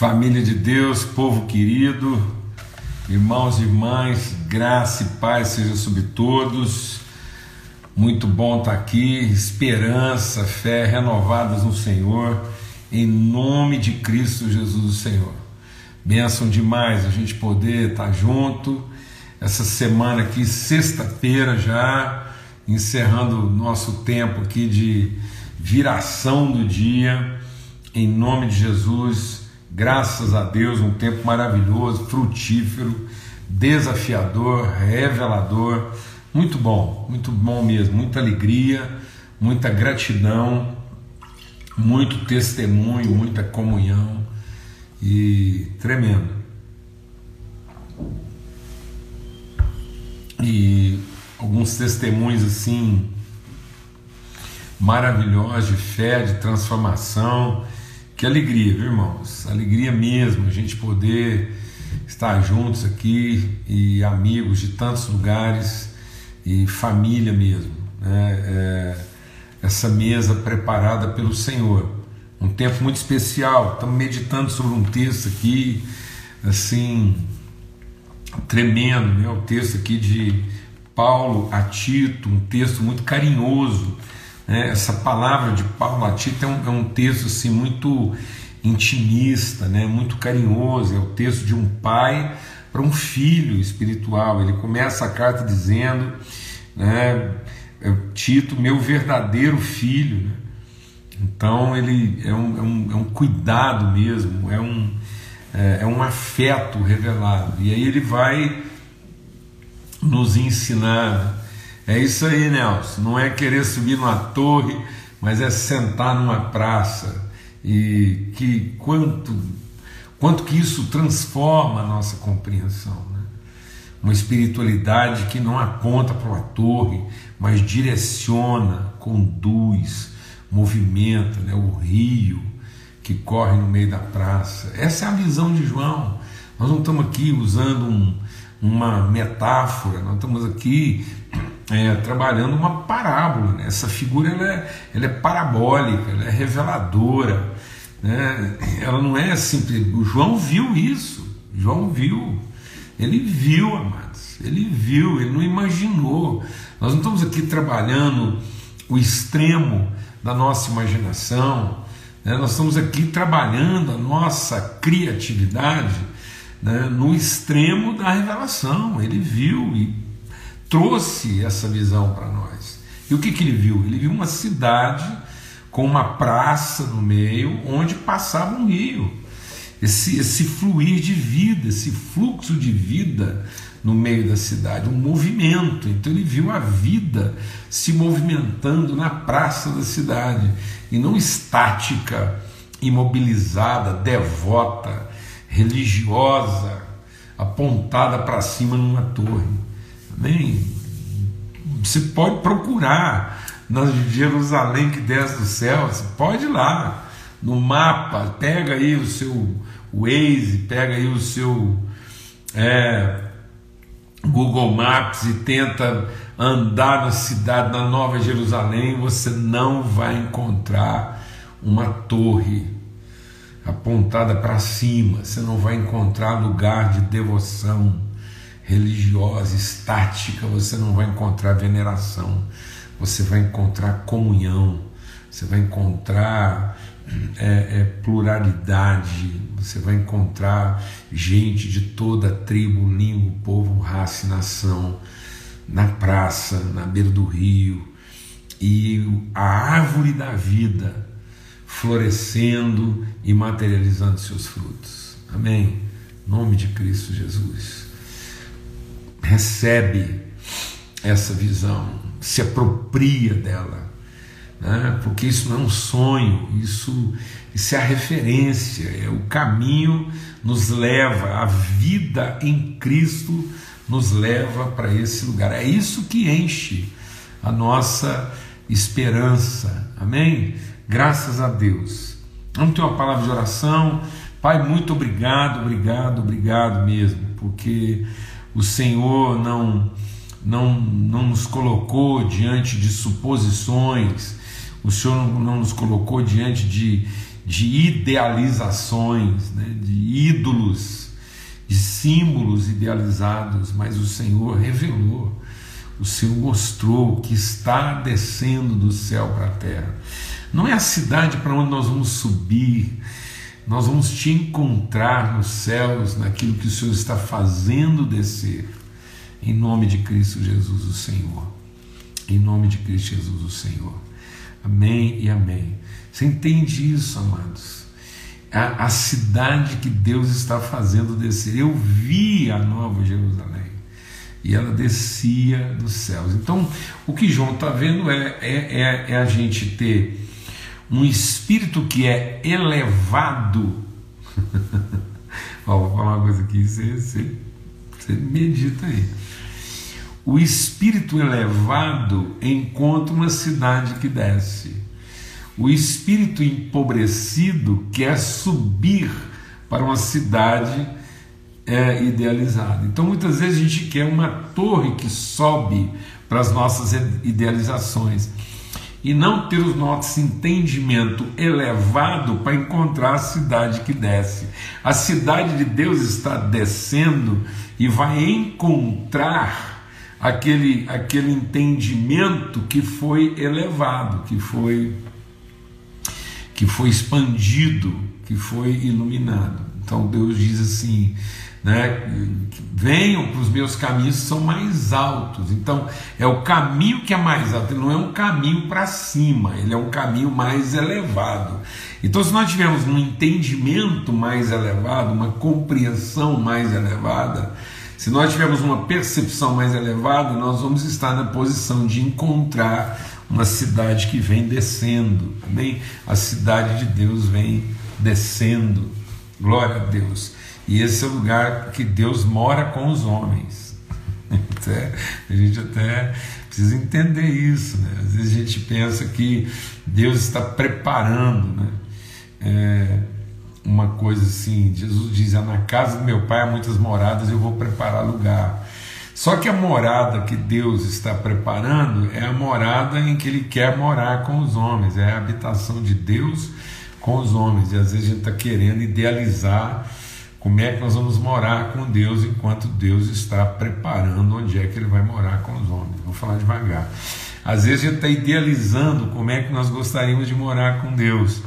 Família de Deus, povo querido, irmãos e irmãs, graça e paz seja sobre todos. Muito bom estar aqui, esperança, fé renovadas no Senhor, em nome de Cristo Jesus, o Senhor. Bênção demais a gente poder estar junto essa semana aqui, sexta-feira já, encerrando nosso tempo aqui de viração do dia, em nome de Jesus Graças a Deus, um tempo maravilhoso, frutífero, desafiador, revelador, muito bom, muito bom mesmo, muita alegria, muita gratidão, muito testemunho, muita comunhão e tremendo. E alguns testemunhos assim maravilhosos de fé, de transformação que alegria, viu, irmãos? Alegria mesmo a gente poder estar juntos aqui e amigos de tantos lugares e família mesmo. Né? É, essa mesa preparada pelo Senhor. Um tempo muito especial. Estamos meditando sobre um texto aqui, assim, tremendo, né? O texto aqui de Paulo a Tito, um texto muito carinhoso né? Essa palavra de Paulo a Tito é um, é um texto assim, muito intimista, né? muito carinhoso, é o texto de um pai para um filho espiritual. Ele começa a carta dizendo, né, Tito, meu verdadeiro filho. Né? Então ele é um, é, um, é um cuidado mesmo, é um, é, é um afeto revelado. E aí ele vai nos ensinar é isso aí, Nelson. Não é querer subir numa torre, mas é sentar numa praça. E que quanto, quanto que isso transforma a nossa compreensão. Né? Uma espiritualidade que não aponta para uma torre, mas direciona, conduz, movimenta né? o rio que corre no meio da praça. Essa é a visão de João. Nós não estamos aqui usando um, uma metáfora, nós estamos aqui é, trabalhando uma parábola. Né? Essa figura ela é, ela é parabólica, ela é reveladora. Né? Ela não é simples. O João viu isso. João viu. Ele viu, amados. Ele viu, ele não imaginou. Nós não estamos aqui trabalhando o extremo da nossa imaginação. Né? Nós estamos aqui trabalhando a nossa criatividade né? no extremo da revelação. Ele viu e trouxe essa visão para nós. E o que, que ele viu? Ele viu uma cidade com uma praça no meio onde passava um rio. Esse, esse fluir de vida, esse fluxo de vida no meio da cidade, um movimento. Então ele viu a vida se movimentando na praça da cidade e não estática, imobilizada, devota, religiosa, apontada para cima numa torre. Amém? Você pode procurar na Jerusalém que desce do céu, você pode ir lá no mapa, pega aí o seu Waze, pega aí o seu é, Google Maps e tenta andar na cidade, na Nova Jerusalém, você não vai encontrar uma torre apontada para cima, você não vai encontrar lugar de devoção religiosa, estática, você não vai encontrar veneração, você vai encontrar comunhão, você vai encontrar é, é, pluralidade, você vai encontrar gente de toda tribo, língua, povo, raça e nação na praça, na beira do rio, e a árvore da vida florescendo e materializando seus frutos. Amém? Em nome de Cristo Jesus recebe essa visão, se apropria dela, né? porque isso não é um sonho, isso, isso é a referência, é o caminho nos leva, a vida em Cristo nos leva para esse lugar. É isso que enche a nossa esperança. Amém? Graças a Deus. Vamos ter uma palavra de oração. Pai, muito obrigado, obrigado, obrigado mesmo, porque o Senhor não, não, não nos colocou diante de suposições, o Senhor não, não nos colocou diante de, de idealizações, né, de ídolos, de símbolos idealizados, mas o Senhor revelou, o Senhor mostrou que está descendo do céu para a terra. Não é a cidade para onde nós vamos subir, nós vamos te encontrar nos céus, naquilo que o Senhor está fazendo descer, em nome de Cristo Jesus, o Senhor. Em nome de Cristo Jesus, o Senhor. Amém e amém. Você entende isso, amados? A, a cidade que Deus está fazendo descer. Eu vi a nova Jerusalém e ela descia dos céus. Então, o que João está vendo é, é, é, é a gente ter um espírito que é elevado. Ó, vou falar uma coisa aqui, você, você, você medita aí. O espírito elevado encontra uma cidade que desce. O espírito empobrecido quer subir para uma cidade é, idealizada. Então, muitas vezes a gente quer uma torre que sobe para as nossas idealizações e não ter o nosso entendimento elevado para encontrar a cidade que desce. A cidade de Deus está descendo e vai encontrar aquele, aquele entendimento que foi elevado, que foi que foi expandido, que foi iluminado. Então Deus diz assim: né? Venham para os meus caminhos são mais altos. Então, é o caminho que é mais alto, ele não é um caminho para cima, ele é um caminho mais elevado. Então, se nós tivermos um entendimento mais elevado, uma compreensão mais elevada, se nós tivermos uma percepção mais elevada, nós vamos estar na posição de encontrar uma cidade que vem descendo. Amém? A cidade de Deus vem descendo. Glória a Deus. E esse é o lugar que Deus mora com os homens. Até, a gente até precisa entender isso. Né? Às vezes a gente pensa que Deus está preparando né? É, uma coisa assim. Jesus diz: ah, Na casa do meu pai há muitas moradas, eu vou preparar lugar. Só que a morada que Deus está preparando é a morada em que Ele quer morar com os homens, é a habitação de Deus com os homens. E às vezes a gente está querendo idealizar como é que nós vamos morar com Deus enquanto Deus está preparando onde é que Ele vai morar com os homens? Vou falar devagar. Às vezes a gente está idealizando como é que nós gostaríamos de morar com Deus.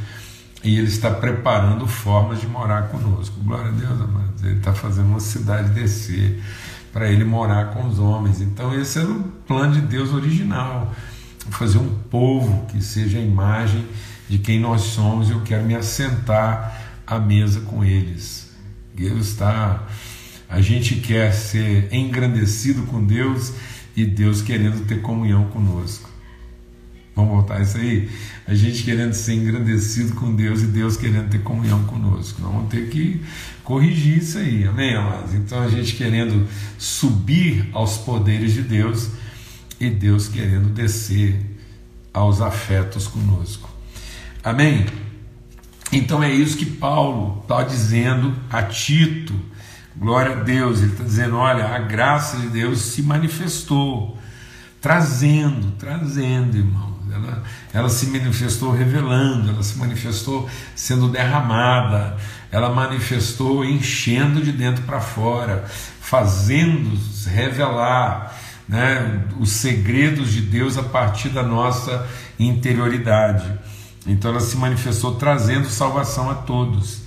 E Ele está preparando formas de morar conosco. Glória a Deus, amados. Ele está fazendo uma cidade descer para Ele morar com os homens. Então, esse era o plano de Deus original. Fazer um povo que seja a imagem de quem nós somos. Eu quero me assentar à mesa com eles. Deus está. A gente quer ser engrandecido com Deus e Deus querendo ter comunhão conosco. Vamos voltar isso aí? A gente querendo ser engrandecido com Deus e Deus querendo ter comunhão conosco. Nós vamos ter que corrigir isso aí, amém, amados? Então a gente querendo subir aos poderes de Deus e Deus querendo descer aos afetos conosco. Amém? Então é isso que Paulo está dizendo a Tito. Glória a Deus, ele está dizendo: olha, a graça de Deus se manifestou, trazendo, trazendo, irmãos. Ela, ela se manifestou revelando, ela se manifestou sendo derramada, ela manifestou enchendo de dentro para fora, fazendo revelar né, os segredos de Deus a partir da nossa interioridade. Então ela se manifestou trazendo salvação a todos.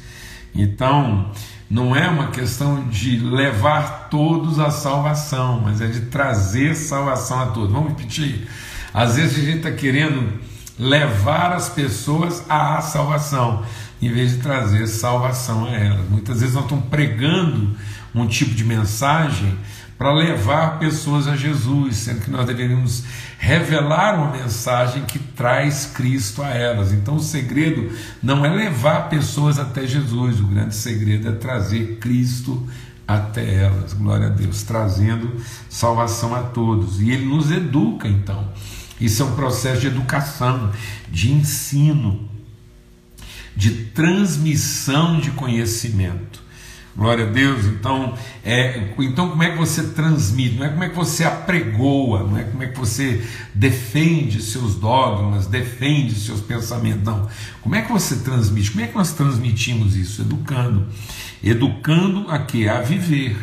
Então, não é uma questão de levar todos à salvação, mas é de trazer salvação a todos. Vamos repetir? Às vezes a gente está querendo levar as pessoas à salvação, em vez de trazer salvação a elas. Muitas vezes nós estamos pregando um tipo de mensagem para levar pessoas a Jesus, sendo que nós deveríamos revelar uma mensagem que traz Cristo a elas. Então o segredo não é levar pessoas até Jesus, o grande segredo é trazer Cristo até elas. Glória a Deus, trazendo salvação a todos. E ele nos educa então. Isso é um processo de educação, de ensino, de transmissão de conhecimento. Glória a Deus. Então, é, então como é que você transmite? Não é como é que você apregoa, não é como é que você defende seus dogmas, defende seus pensamentos, não. Como é que você transmite? Como é que nós transmitimos isso? Educando. Educando a quê? A viver.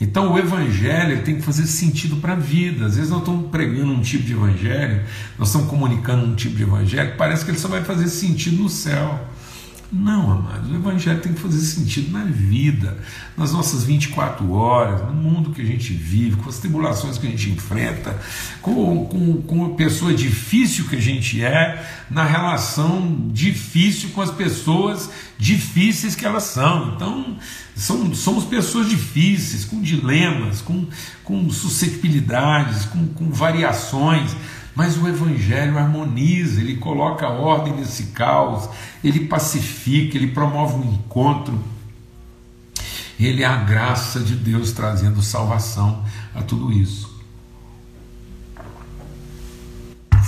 Então o evangelho tem que fazer sentido para a vida. Às vezes nós estamos pregando um tipo de evangelho, nós estamos comunicando um tipo de evangelho que parece que ele só vai fazer sentido no céu. Não, amados, o Evangelho tem que fazer sentido na vida, nas nossas 24 horas, no mundo que a gente vive, com as tribulações que a gente enfrenta, com, com, com a pessoa difícil que a gente é, na relação difícil com as pessoas difíceis que elas são. Então, são, somos pessoas difíceis, com dilemas, com, com suscetibilidades, com, com variações. Mas o Evangelho harmoniza, ele coloca ordem nesse caos, ele pacifica, ele promove um encontro. Ele é a graça de Deus trazendo salvação a tudo isso.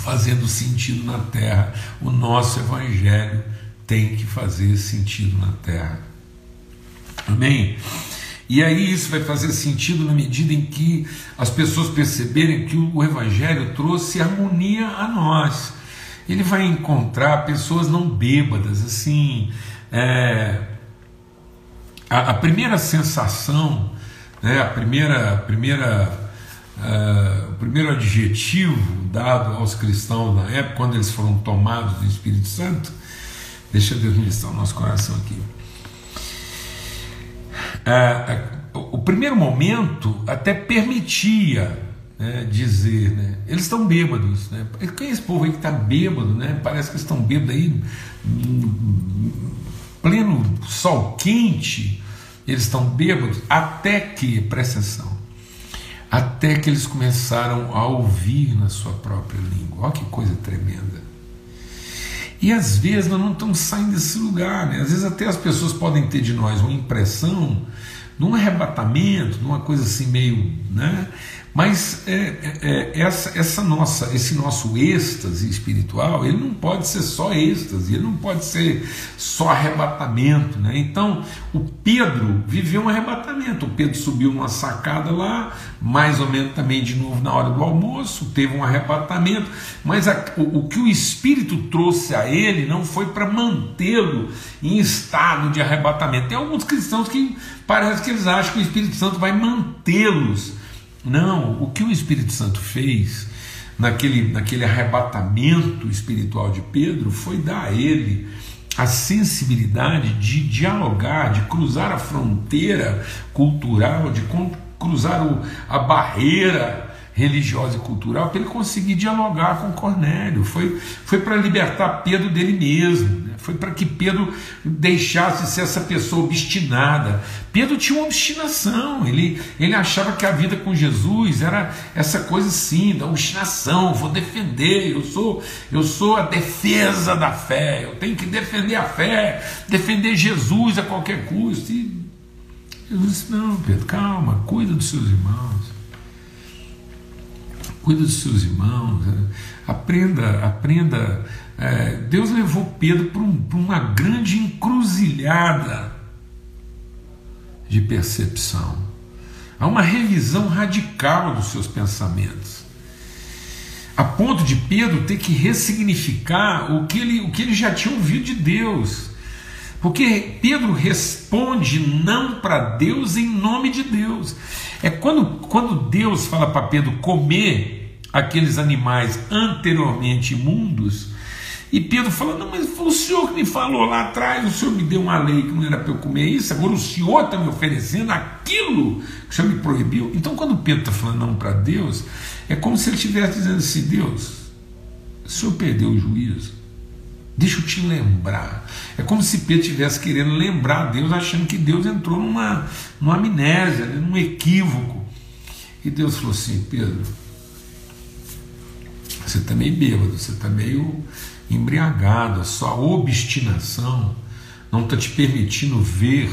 Fazendo sentido na terra. O nosso Evangelho tem que fazer sentido na terra. Amém? E aí isso vai fazer sentido na medida em que as pessoas perceberem que o Evangelho trouxe harmonia a nós. Ele vai encontrar pessoas não bêbadas, assim. É, a, a, primeira sensação, né, a primeira, a primeira, uh, o primeiro adjetivo dado aos cristãos na época, quando eles foram tomados do Espírito Santo, deixa Deus ministrar o nosso coração aqui o primeiro momento até permitia né, dizer, né, eles estão bêbados. Né? Quem é esse povo aí que está bêbado? Né? Parece que estão bêbados aí, pleno sol quente, eles estão bêbados, até que, presta atenção, até que eles começaram a ouvir na sua própria língua. Olha que coisa tremenda. E às vezes nós não estamos saindo desse lugar, né? às vezes até as pessoas podem ter de nós uma impressão, num arrebatamento, numa coisa assim meio. Né? Mas é, é, é, essa, essa nossa, esse nosso êxtase espiritual, ele não pode ser só êxtase, ele não pode ser só arrebatamento. Né? Então, o Pedro viveu um arrebatamento. O Pedro subiu numa sacada lá, mais ou menos também de novo na hora do almoço, teve um arrebatamento, mas a, o, o que o Espírito trouxe a ele não foi para mantê-lo em estado de arrebatamento. Tem alguns cristãos que parece que eles acham que o Espírito Santo vai mantê-los não, o que o Espírito Santo fez naquele, naquele arrebatamento espiritual de Pedro foi dar a ele a sensibilidade de dialogar, de cruzar a fronteira cultural, de cruzar o, a barreira religiosa e cultural para ele conseguir dialogar com Cornélio. Foi, foi para libertar Pedro dele mesmo. Né? Foi para que Pedro deixasse de ser essa pessoa obstinada. Pedro tinha uma obstinação. Ele, ele achava que a vida com Jesus era essa coisa assim, da obstinação. Vou defender. Eu sou, eu sou a defesa da fé. Eu tenho que defender a fé, defender Jesus a qualquer custo. E Jesus disse: Não, Pedro, calma, cuida dos seus irmãos cuida dos seus irmãos, aprenda, aprenda. É, Deus levou Pedro para um, uma grande encruzilhada de percepção. Há uma revisão radical dos seus pensamentos. A ponto de Pedro ter que ressignificar o que ele, o que ele já tinha ouvido de Deus. Porque Pedro responde não para Deus em nome de Deus. É quando, quando Deus fala para Pedro comer aqueles animais anteriormente imundos, e Pedro fala: Não, mas foi o senhor que me falou lá atrás, o senhor me deu uma lei que não era para eu comer isso, agora o senhor está me oferecendo aquilo que o senhor me proibiu. Então, quando Pedro está falando não para Deus, é como se ele estivesse dizendo assim: Deus, o senhor perdeu o juízo. Deixa eu te lembrar. É como se Pedro estivesse querendo lembrar Deus, achando que Deus entrou numa, numa amnésia, né, num equívoco. E Deus falou assim: Pedro, você está meio bêbado, você está meio embriagado, a sua obstinação não está te permitindo ver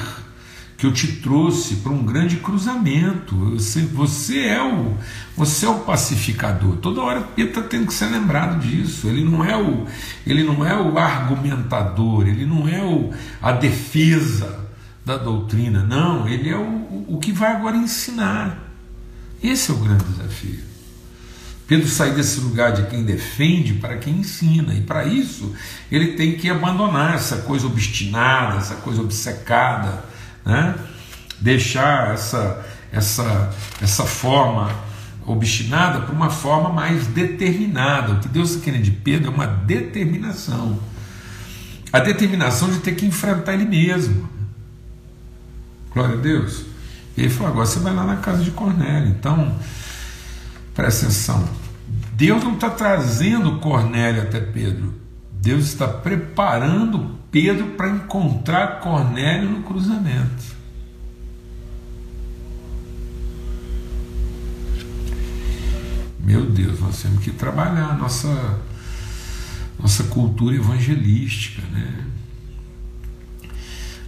que eu te trouxe para um grande cruzamento. Você, você, é o você é o pacificador. Toda hora Pedro está tendo que ser lembrado disso. Ele não é o ele não é o argumentador. Ele não é o, a defesa da doutrina. Não, ele é o, o que vai agora ensinar. Esse é o grande desafio. Pedro sai desse lugar de quem defende para quem ensina, e para isso ele tem que abandonar essa coisa obstinada, essa coisa obcecada, né? deixar essa, essa, essa forma obstinada para uma forma mais determinada. O que Deus está querendo de Pedro é uma determinação a determinação de ter que enfrentar ele mesmo. Glória a Deus. E ele falou: agora você vai lá na casa de Cornélio. Então, presta atenção. Deus não está trazendo Cornélio até Pedro. Deus está preparando Pedro para encontrar Cornélio no cruzamento. Meu Deus, nós temos que trabalhar nossa nossa cultura evangelística, né?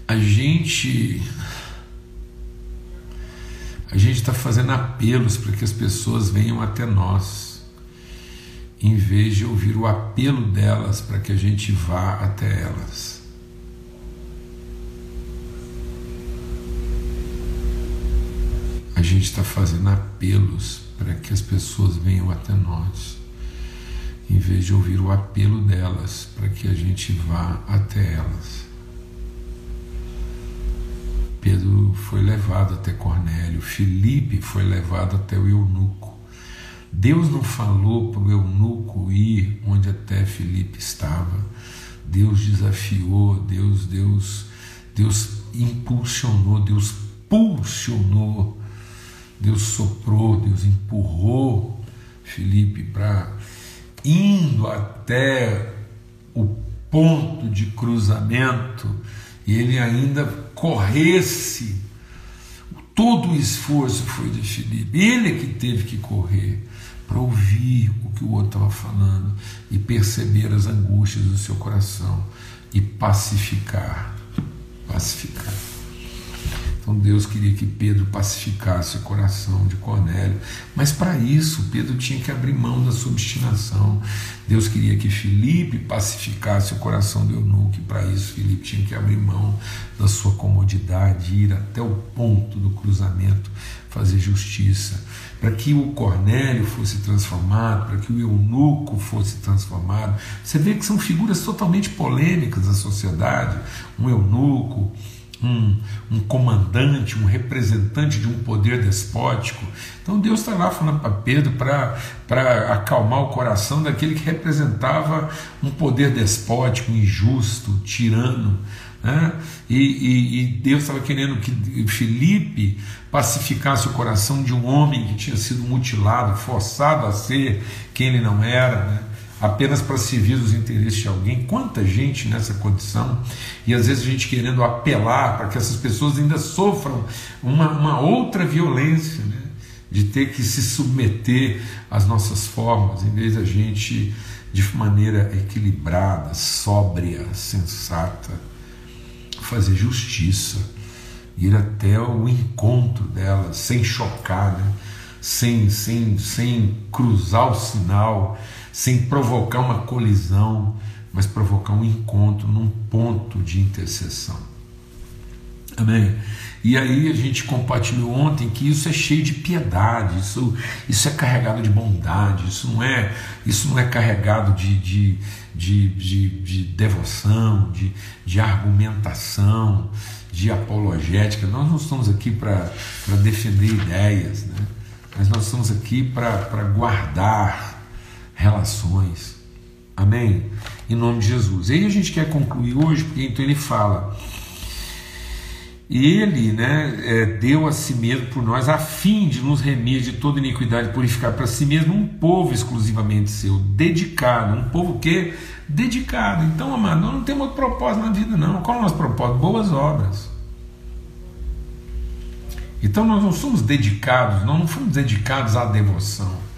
A gente a gente está fazendo apelos para que as pessoas venham até nós, em vez de ouvir o apelo delas para que a gente vá até elas. A gente está fazendo apelos para que as pessoas venham até nós em vez de ouvir o apelo delas para que a gente vá até elas. Pedro foi levado até Cornélio, Filipe foi levado até o eunuco. Deus não falou para o eunuco ir onde até Filipe estava. Deus desafiou, Deus, Deus, Deus impulsionou, Deus pulsionou, Deus soprou, Deus empurrou Filipe para indo até o ponto de cruzamento e ele ainda corresse. Todo o esforço foi de Filipe. Ele é que teve que correr para ouvir o que o outro estava falando e perceber as angústias do seu coração e pacificar. Pacificar. Então Deus queria que Pedro pacificasse o coração de Cornélio, mas para isso Pedro tinha que abrir mão da sua obstinação. Deus queria que Filipe pacificasse o coração do eunuco, e para isso Filipe tinha que abrir mão da sua comodidade, ir até o ponto do cruzamento, fazer justiça. Para que o Cornélio fosse transformado, para que o eunuco fosse transformado. Você vê que são figuras totalmente polêmicas da sociedade. Um eunuco, um, um comandante, um representante de um poder despótico. Então Deus está lá falando para Pedro para acalmar o coração daquele que representava um poder despótico, injusto, tirano. Né? E, e, e Deus estava querendo que Felipe pacificasse o coração de um homem que tinha sido mutilado, forçado a ser quem ele não era. Né? Apenas para servir os interesses de alguém. Quanta gente nessa condição, e às vezes a gente querendo apelar para que essas pessoas ainda sofram uma, uma outra violência, né? de ter que se submeter às nossas formas, em vez da gente, de maneira equilibrada, sóbria, sensata, fazer justiça, ir até o encontro delas, sem chocar, né? sem, sem, sem cruzar o sinal sem provocar uma colisão, mas provocar um encontro num ponto de interseção. Amém? E aí a gente compartilhou ontem que isso é cheio de piedade, isso, isso é carregado de bondade, isso não é, isso não é carregado de, de, de, de, de devoção, de, de argumentação, de apologética. Nós não estamos aqui para defender ideias, né? mas nós estamos aqui para guardar relações. Amém? Em nome de Jesus. E aí a gente quer concluir hoje, porque então ele fala. Ele né, é, deu a si mesmo por nós, a fim de nos remir de toda iniquidade e purificar para si mesmo um povo exclusivamente seu, dedicado, um povo que dedicado. Então, amado, nós não temos outro propósito na vida, não. Qual é o nosso propósito? Boas obras. Então, nós não somos dedicados, nós não fomos dedicados à devoção.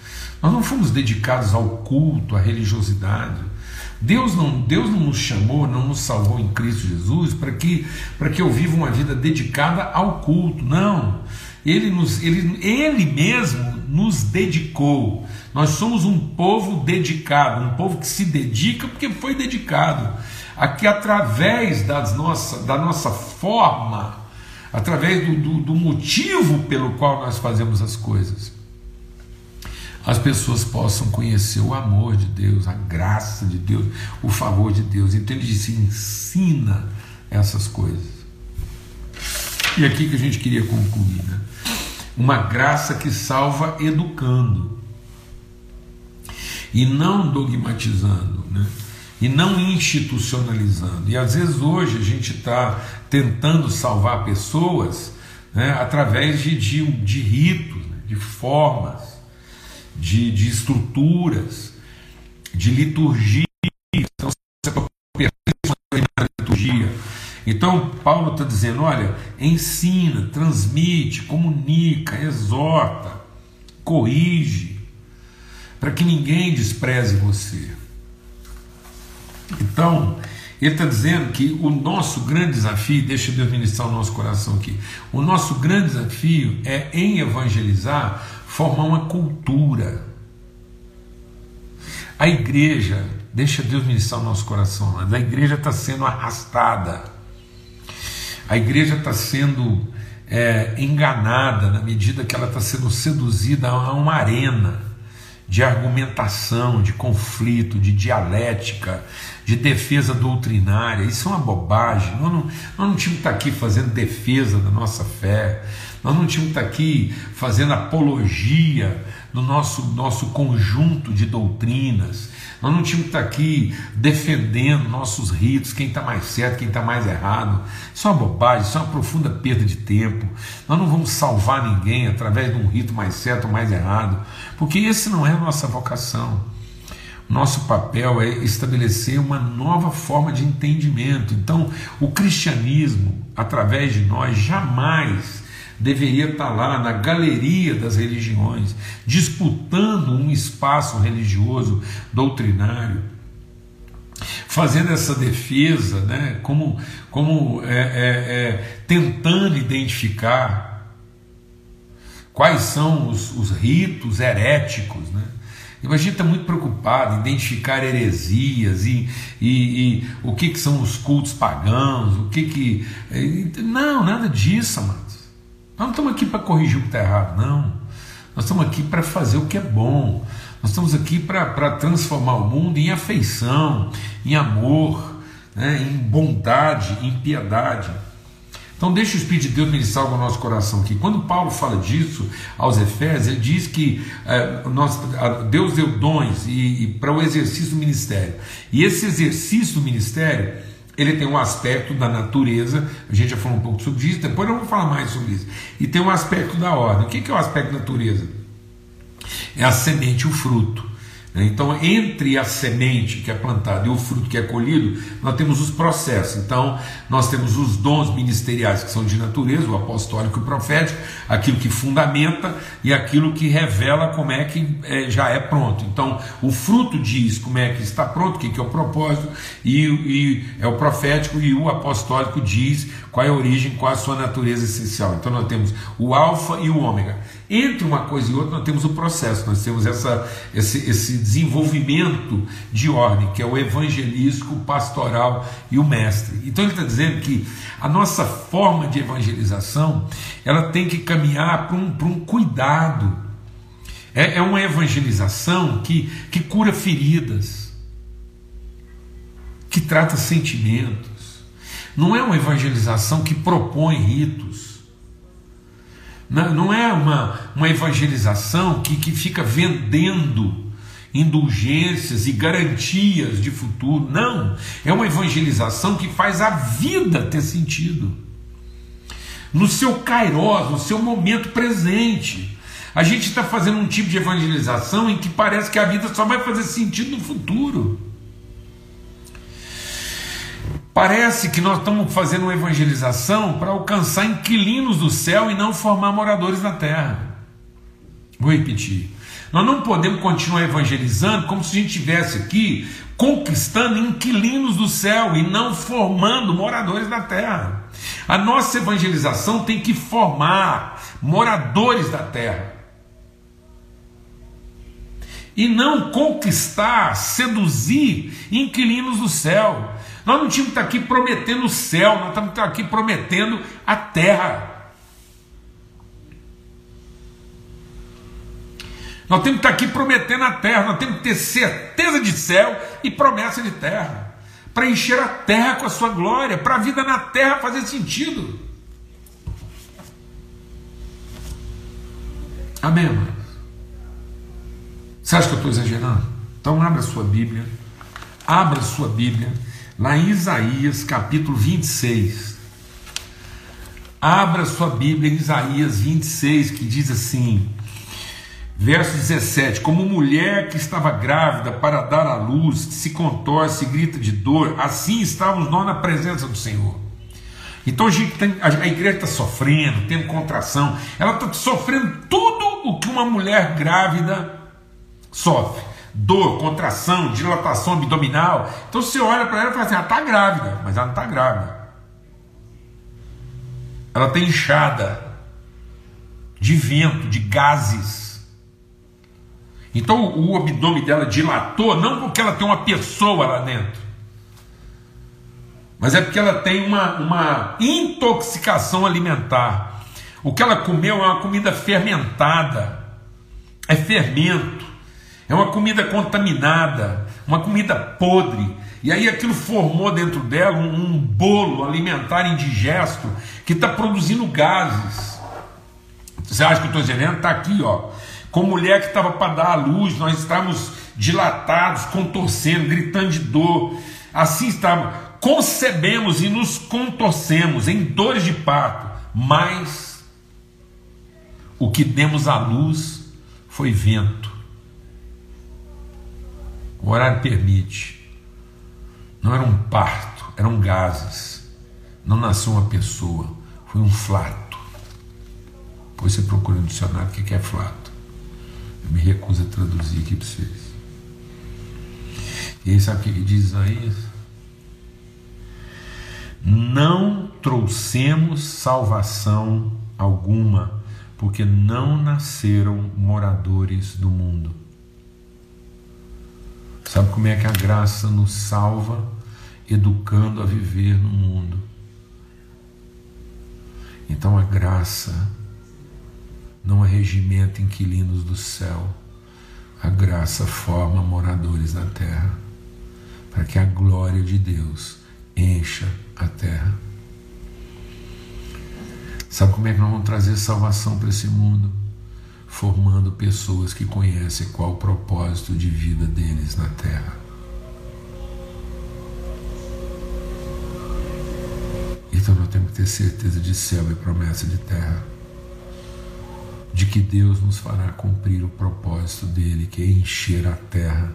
Nós não fomos dedicados ao culto, à religiosidade. Deus não, Deus não nos chamou, não nos salvou em Cristo Jesus para que, que eu viva uma vida dedicada ao culto. Não. Ele, nos, ele, ele mesmo nos dedicou. Nós somos um povo dedicado, um povo que se dedica porque foi dedicado. Aqui, através das nossa, da nossa forma através do, do, do motivo pelo qual nós fazemos as coisas, as pessoas possam conhecer o amor de Deus, a graça de Deus, o favor de Deus. Então ele disse: ensina essas coisas. E aqui que a gente queria concluir, né? Uma graça que salva educando e não dogmatizando, né? e não institucionalizando. E às vezes hoje a gente está tentando salvar pessoas né, através de, de, de ritos, né, de formas, de, de estruturas, de liturgia. Então. Então, Paulo está dizendo: olha, ensina, transmite, comunica, exorta, corrige, para que ninguém despreze você. Então, ele está dizendo que o nosso grande desafio, deixa Deus ministrar o nosso coração aqui, o nosso grande desafio é em evangelizar, formar uma cultura. A igreja, deixa Deus ministrar o nosso coração, mas a igreja está sendo arrastada, a igreja está sendo é, enganada na medida que ela está sendo seduzida a uma arena de argumentação, de conflito, de dialética, de defesa doutrinária. Isso é uma bobagem. Nós não, nós não tínhamos que estar aqui fazendo defesa da nossa fé, nós não tínhamos que estar aqui fazendo apologia do nosso, nosso conjunto de doutrinas. Nós não tínhamos que estar aqui defendendo nossos ritos, quem está mais certo, quem está mais errado. Isso é uma bobagem, isso é uma profunda perda de tempo. Nós não vamos salvar ninguém através de um rito mais certo ou mais errado, porque esse não é a nossa vocação. Nosso papel é estabelecer uma nova forma de entendimento. Então, o cristianismo, através de nós, jamais deveria estar lá na galeria das religiões, disputando um espaço religioso doutrinário, fazendo essa defesa, né, como, como é, é, é, tentando identificar quais são os, os ritos heréticos, né? A gente está muito preocupado em identificar heresias e, e, e o que, que, são os cultos pagãos, o que que. É, não, nada disso, amados. Nós não estamos aqui para corrigir o que está errado, não. Nós estamos aqui para fazer o que é bom. Nós estamos aqui para transformar o mundo em afeição, em amor, né, em bondade, em piedade. Então deixa o Espírito de Deus ministrar no nosso coração aqui. Quando Paulo fala disso aos Efésios, ele diz que é, nós, Deus deu dons e, e para o exercício do ministério. E esse exercício do ministério ele tem um aspecto da natureza, a gente já falou um pouco sobre isso, depois eu vou falar mais sobre isso. E tem um aspecto da ordem. O que é o aspecto da natureza? É a semente, o fruto. Então, entre a semente que é plantada e o fruto que é colhido, nós temos os processos. Então, nós temos os dons ministeriais que são de natureza, o apostólico e o profético, aquilo que fundamenta e aquilo que revela como é que é, já é pronto. Então, o fruto diz como é que está pronto, o que, que é o propósito, e, e é o profético, e o apostólico diz qual é a origem, qual é a sua natureza essencial. Então, nós temos o alfa e o ômega. Entre uma coisa e outra, nós temos o processo, nós temos essa, esse, esse desenvolvimento de ordem, que é o evangelístico, o pastoral e o mestre. Então ele está dizendo que a nossa forma de evangelização ela tem que caminhar para um, um cuidado. É, é uma evangelização que, que cura feridas, que trata sentimentos. Não é uma evangelização que propõe ritos não é uma, uma evangelização que, que fica vendendo indulgências e garantias de futuro. Não. É uma evangelização que faz a vida ter sentido. No seu kairos, no seu momento presente. A gente está fazendo um tipo de evangelização em que parece que a vida só vai fazer sentido no futuro. Parece que nós estamos fazendo uma evangelização para alcançar inquilinos do céu e não formar moradores na terra. Vou repetir. Nós não podemos continuar evangelizando como se a gente estivesse aqui conquistando inquilinos do céu e não formando moradores da terra. A nossa evangelização tem que formar moradores da terra. E não conquistar, seduzir inquilinos do céu. Nós não tínhamos que estar aqui prometendo o céu, nós estamos aqui prometendo a terra. Nós temos que estar aqui prometendo a terra, nós temos que ter certeza de céu e promessa de terra, para encher a terra com a sua glória, para a vida na terra fazer sentido. Amém, irmãos? Você acha que eu estou exagerando? Então abra a sua Bíblia, abra a sua Bíblia, lá em Isaías capítulo 26. Abra sua Bíblia em Isaías 26, que diz assim: Verso 17: Como mulher que estava grávida para dar à luz, se contorce e grita de dor, assim estávamos nós na presença do Senhor. Então a igreja está sofrendo, tendo contração, ela está sofrendo tudo o que uma mulher grávida sofre: dor, contração, dilatação abdominal. Então você olha para ela e fala assim: ela está grávida, mas ela não está grávida. Ela está inchada de vento, de gases. Então o abdômen dela dilatou, não porque ela tem uma pessoa lá dentro, mas é porque ela tem uma, uma intoxicação alimentar. O que ela comeu é uma comida fermentada, é fermento, é uma comida contaminada, uma comida podre. E aí aquilo formou dentro dela um, um bolo alimentar indigesto que está produzindo gases. Você acha que eu estou dizendo? Está aqui, ó com mulher que estava para dar à luz, nós estávamos dilatados, contorcendo, gritando de dor. Assim estávamos. Concebemos e nos contorcemos em dores de parto, mas o que demos à luz foi vento. O horário permite. Não era um parto, eram gases. Não nasceu uma pessoa, foi um flato. Depois você procura no dicionário o que é flato. Eu me recuso a traduzir aqui para vocês. E aí sabe o que diz Isaías? Não trouxemos salvação alguma, porque não nasceram moradores do mundo. Sabe como é que a graça nos salva? Educando a viver no mundo. Então a graça não regimenta inquilinos do céu. A graça forma moradores da terra, para que a glória de Deus encha a terra. Sabe como é que nós vamos trazer salvação para esse mundo? Formando pessoas que conhecem qual o propósito de vida deles na terra. Então nós temos que ter certeza de céu e promessa de terra de que Deus nos fará cumprir o propósito dele, que é encher a terra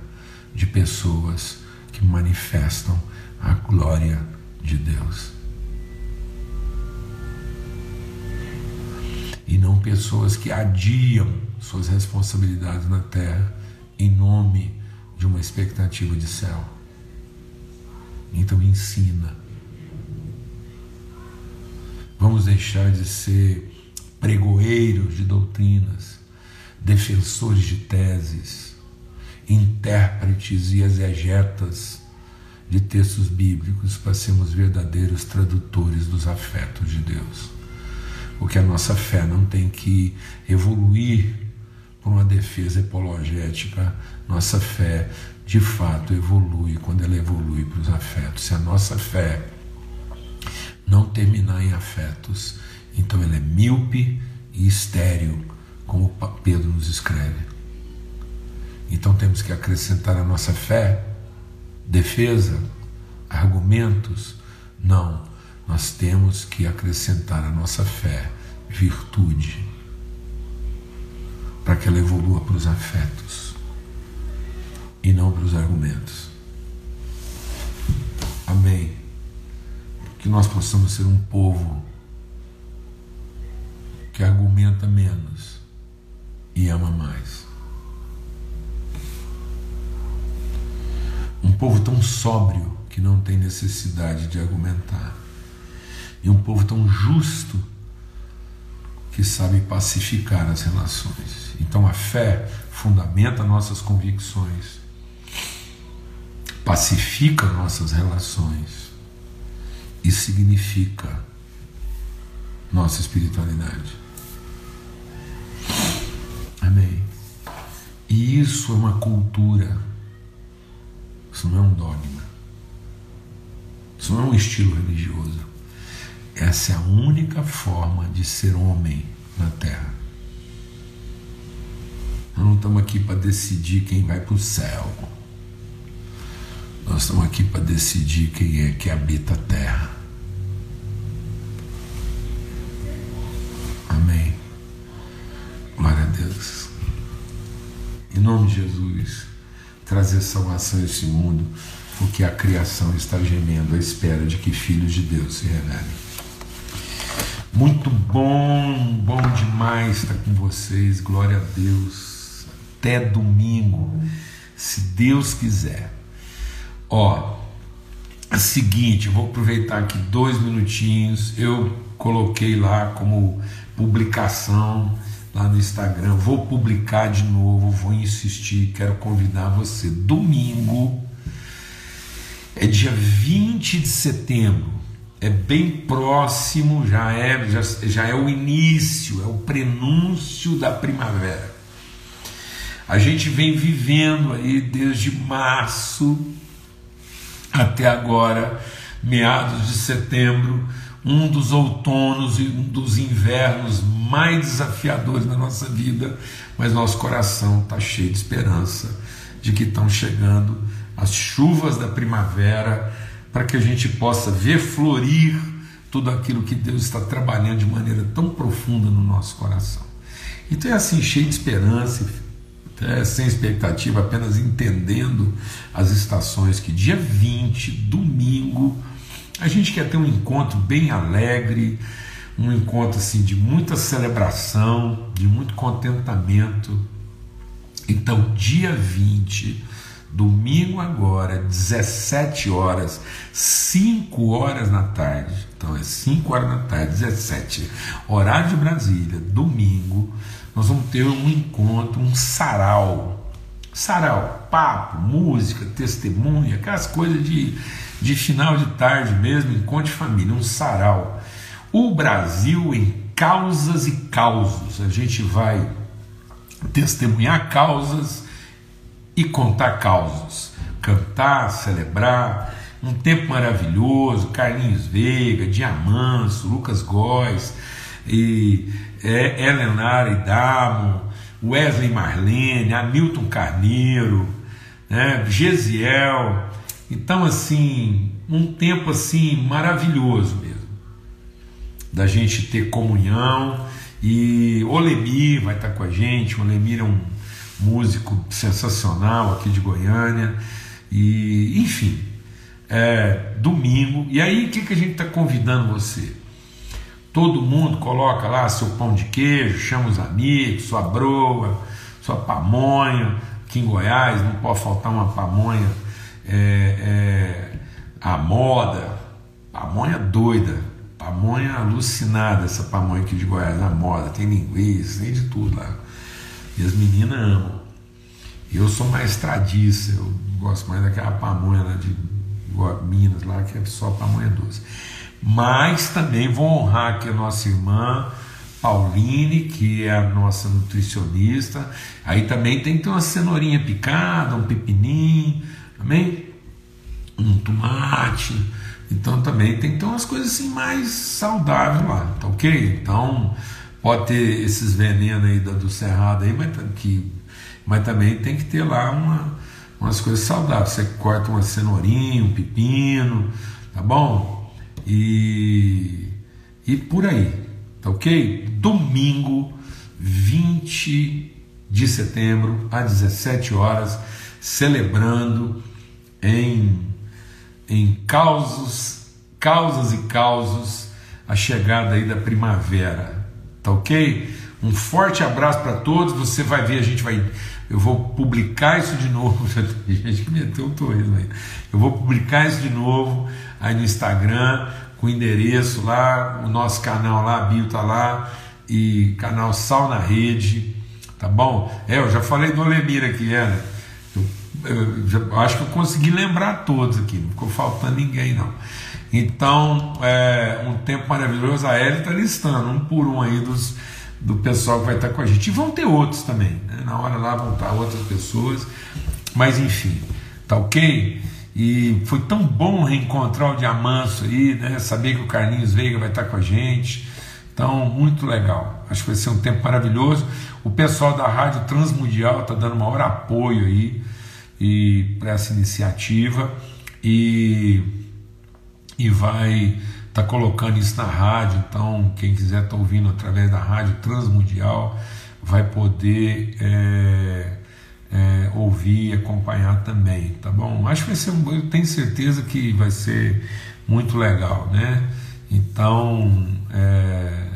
de pessoas que manifestam a glória de Deus. E não pessoas que adiam suas responsabilidades na terra em nome de uma expectativa de céu. Então ensina. Vamos deixar de ser pregoeiros de doutrinas, defensores de teses, intérpretes e exegetas de textos bíblicos para sermos verdadeiros tradutores dos afetos de Deus. Porque a nossa fé não tem que evoluir por uma defesa apologética, nossa fé de fato evolui quando ela evolui para os afetos. Se a nossa fé não terminar em afetos, então ele é míope e estéril, como Pedro nos escreve. Então temos que acrescentar a nossa fé, defesa, argumentos. Não, nós temos que acrescentar a nossa fé, virtude, para que ela evolua para os afetos e não para os argumentos. Amém. Que nós possamos ser um povo que argumenta menos e ama mais. Um povo tão sóbrio que não tem necessidade de argumentar. E um povo tão justo que sabe pacificar as relações. Então a fé fundamenta nossas convicções, pacifica nossas relações e significa nossa espiritualidade. Amém. E isso é uma cultura, isso não é um dogma, isso não é um estilo religioso. Essa é a única forma de ser homem na Terra. Nós não estamos aqui para decidir quem vai para o céu. Nós estamos aqui para decidir quem é que habita a terra. Amém. Glória a Deus. Em nome de Jesus, trazer salvação a esse mundo, porque a criação está gemendo à espera de que filhos de Deus se revelem. Muito bom, bom demais estar com vocês. Glória a Deus. Até domingo, se Deus quiser. Ó, é seguinte, vou aproveitar aqui dois minutinhos. Eu coloquei lá como publicação lá no Instagram. Vou publicar de novo, vou insistir. Quero convidar você. Domingo é dia 20 de setembro. É bem próximo, já é, já, já é o início, é o prenúncio da primavera. A gente vem vivendo aí desde março até agora, meados de setembro, um dos outonos e um dos invernos mais desafiadores da nossa vida, mas nosso coração está cheio de esperança de que estão chegando as chuvas da primavera para que a gente possa ver florir tudo aquilo que Deus está trabalhando de maneira tão profunda no nosso coração. Então é assim, cheio de esperança é, sem expectativa, apenas entendendo as estações, que dia 20, domingo, a gente quer ter um encontro bem alegre, um encontro assim de muita celebração, de muito contentamento. Então, dia 20, domingo agora, 17 horas, 5 horas na tarde. Então é 5 horas da tarde, 17, horário de Brasília, domingo nós vamos ter um encontro, um sarau. Sarau, papo, música, testemunha, aquelas coisas de, de final de tarde mesmo, encontro de família, um sarau. O Brasil em causas e causos. A gente vai testemunhar causas e contar causos. Cantar, celebrar, um tempo maravilhoso, Carlinhos Veiga, Diamanso, Lucas Góes e é, Helenara Idamo, Wesley Marlene, Hamilton Carneiro, né, Gesiel. Então, assim, um tempo assim maravilhoso mesmo, da gente ter comunhão. E Olemir vai estar com a gente. Olemir é um músico sensacional aqui de Goiânia. E, enfim, é, domingo. E aí, o que, que a gente está convidando você? Todo mundo coloca lá seu pão de queijo, chama os amigos, sua broa, sua pamonha. Aqui em Goiás não pode faltar uma pamonha é, é, a moda, pamonha doida, pamonha alucinada, essa pamonha aqui de Goiás, a moda, tem linguiça, tem de tudo lá. E as meninas amam. Eu sou mais tradiça, eu gosto mais daquela pamonha lá de Minas, lá, que é só pamonha doce mas também vou honrar aqui a nossa irmã Pauline, que é a nossa nutricionista. Aí também tem que ter uma cenourinha picada, um pepininho, amém? Um tomate. Então também tem que ter umas coisas assim mais saudáveis lá, tá ok? Então pode ter esses venenos aí do cerrado aí, mas, que, mas também tem que ter lá uma, umas coisas saudáveis. Você corta uma cenourinha, um pepino, tá bom? e, e por aí, tá ok? Domingo, 20 de setembro, às 17 horas, celebrando em, em causos, causas e causos a chegada aí da primavera, tá ok? Um forte abraço para todos. Você vai ver, a gente vai. Eu vou publicar isso de novo. gente que meteu um torresmo aí. Eu vou publicar isso de novo aí no Instagram, com o endereço lá, o nosso canal lá, a bio tá lá, e canal Sal na Rede, tá bom? É, eu já falei do Lemir aqui, é, né? Eu eu acho que eu consegui lembrar todos aqui, não ficou faltando ninguém não. Então, é, um tempo maravilhoso, a Ellie está listando um por um aí dos, do pessoal que vai estar com a gente. E vão ter outros também, né? na hora lá vão estar outras pessoas, mas enfim, tá ok? E foi tão bom reencontrar o Diamanso aí, né? Saber que o Carlinhos Veiga vai estar com a gente. Então, muito legal. Acho que vai ser um tempo maravilhoso. O pessoal da Rádio Transmundial está dando maior apoio aí e para essa iniciativa e, e vai estar tá colocando isso na rádio. Então, quem quiser estar tá ouvindo através da Rádio Transmundial vai poder é, é, ouvir e acompanhar também, tá bom? Acho que vai ser, eu tenho certeza que vai ser muito legal, né? Então, é,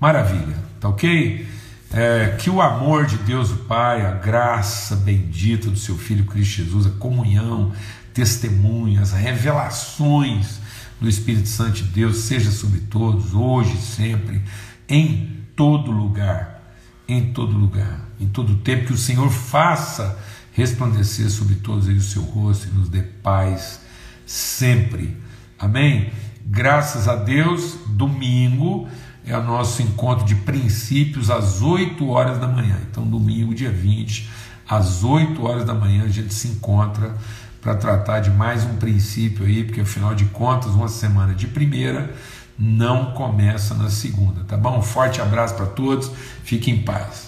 maravilha, tá ok? É, que o amor de Deus o Pai, a graça bendita do seu Filho Cristo Jesus, a comunhão, testemunhas, revelações do Espírito Santo de Deus seja sobre todos, hoje sempre, em todo lugar, em todo lugar, em todo tempo, que o Senhor faça resplandecer sobre todos eles o seu rosto e nos dê paz sempre. Amém? Graças a Deus, domingo é o nosso encontro de princípios às 8 horas da manhã. Então, domingo, dia 20, às 8 horas da manhã, a gente se encontra para tratar de mais um princípio aí, porque afinal de contas, uma semana de primeira não começa na segunda, tá bom? Um forte abraço para todos, fiquem em paz.